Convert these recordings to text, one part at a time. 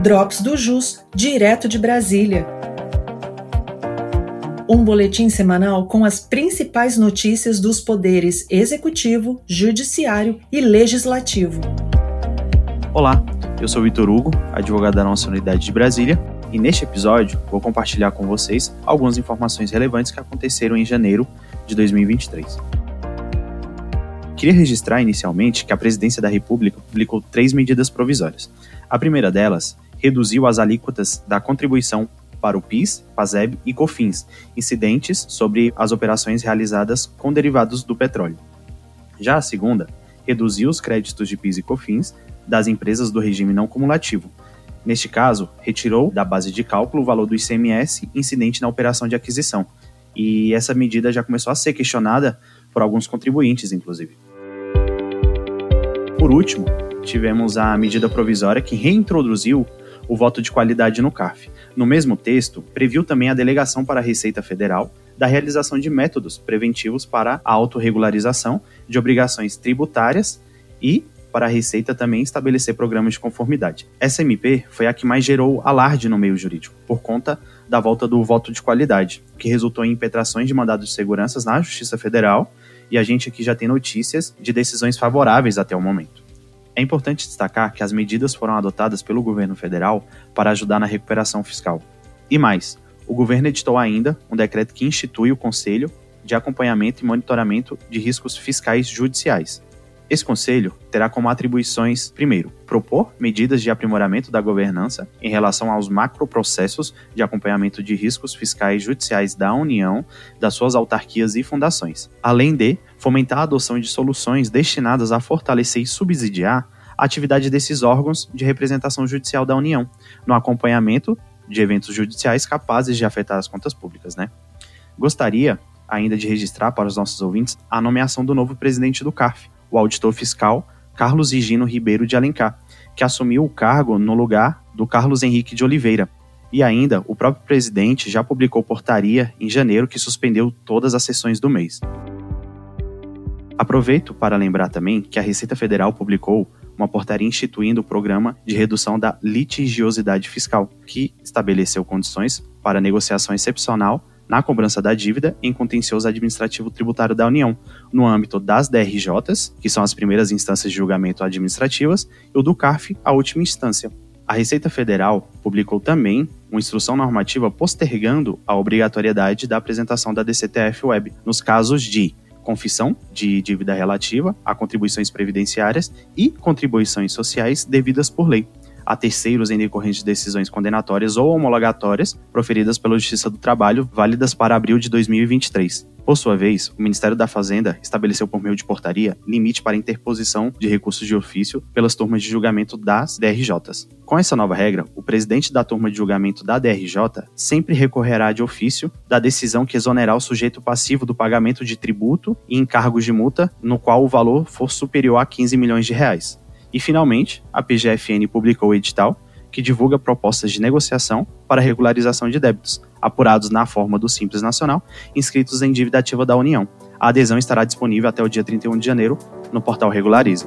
Drops do Jus, direto de Brasília. Um boletim semanal com as principais notícias dos poderes executivo, judiciário e legislativo. Olá, eu sou Vitor Hugo, advogado da nossa unidade de Brasília, e neste episódio vou compartilhar com vocês algumas informações relevantes que aconteceram em janeiro de 2023. Queria registrar inicialmente que a Presidência da República publicou três medidas provisórias. A primeira delas reduziu as alíquotas da contribuição para o PIS, PASEB e COFINS, incidentes sobre as operações realizadas com derivados do petróleo. Já a segunda reduziu os créditos de PIS e COFINS das empresas do regime não cumulativo. Neste caso, retirou da base de cálculo o valor do ICMS incidente na operação de aquisição. E essa medida já começou a ser questionada por alguns contribuintes, inclusive. Por último, tivemos a medida provisória que reintroduziu o voto de qualidade no CARF. No mesmo texto, previu também a delegação para a Receita Federal da realização de métodos preventivos para a autorregularização de obrigações tributárias e para a Receita também estabelecer programas de conformidade. Essa MP foi a que mais gerou alarde no meio jurídico, por conta da volta do voto de qualidade, que resultou em impetrações de mandados de segurança na Justiça Federal e a gente aqui já tem notícias de decisões favoráveis até o momento. É importante destacar que as medidas foram adotadas pelo governo federal para ajudar na recuperação fiscal. E mais, o governo editou ainda um decreto que institui o Conselho de Acompanhamento e Monitoramento de Riscos Fiscais Judiciais, esse conselho terá como atribuições, primeiro, propor medidas de aprimoramento da governança em relação aos macroprocessos de acompanhamento de riscos fiscais judiciais da União, das suas autarquias e fundações, além de fomentar a adoção de soluções destinadas a fortalecer e subsidiar a atividade desses órgãos de representação judicial da União, no acompanhamento de eventos judiciais capazes de afetar as contas públicas, né? Gostaria ainda de registrar para os nossos ouvintes a nomeação do novo presidente do CARF, o auditor fiscal Carlos Higino Ribeiro de Alencar, que assumiu o cargo no lugar do Carlos Henrique de Oliveira. E ainda, o próprio presidente já publicou portaria em janeiro que suspendeu todas as sessões do mês. Aproveito para lembrar também que a Receita Federal publicou uma portaria instituindo o programa de redução da litigiosidade fiscal, que estabeleceu condições para negociação excepcional na cobrança da dívida em contencioso administrativo tributário da União, no âmbito das DRJs, que são as primeiras instâncias de julgamento administrativas, e o do CARF, a última instância. A Receita Federal publicou também uma instrução normativa postergando a obrigatoriedade da apresentação da DCTF Web nos casos de confissão de dívida relativa a contribuições previdenciárias e contribuições sociais devidas por lei a terceiros em decorrência de decisões condenatórias ou homologatórias proferidas pela Justiça do Trabalho, válidas para abril de 2023. Por sua vez, o Ministério da Fazenda estabeleceu por meio de portaria limite para interposição de recursos de ofício pelas turmas de julgamento das DRJs. Com essa nova regra, o presidente da turma de julgamento da DRJ sempre recorrerá de ofício da decisão que exonerar o sujeito passivo do pagamento de tributo e encargos de multa no qual o valor for superior a 15 milhões de reais. E, finalmente, a PGFN publicou o edital que divulga propostas de negociação para regularização de débitos, apurados na forma do Simples Nacional, inscritos em dívida ativa da União. A adesão estará disponível até o dia 31 de janeiro no portal Regularize.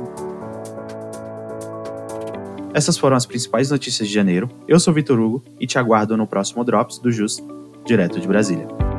Essas foram as principais notícias de janeiro. Eu sou Vitor Hugo e te aguardo no próximo Drops do JUS, direto de Brasília.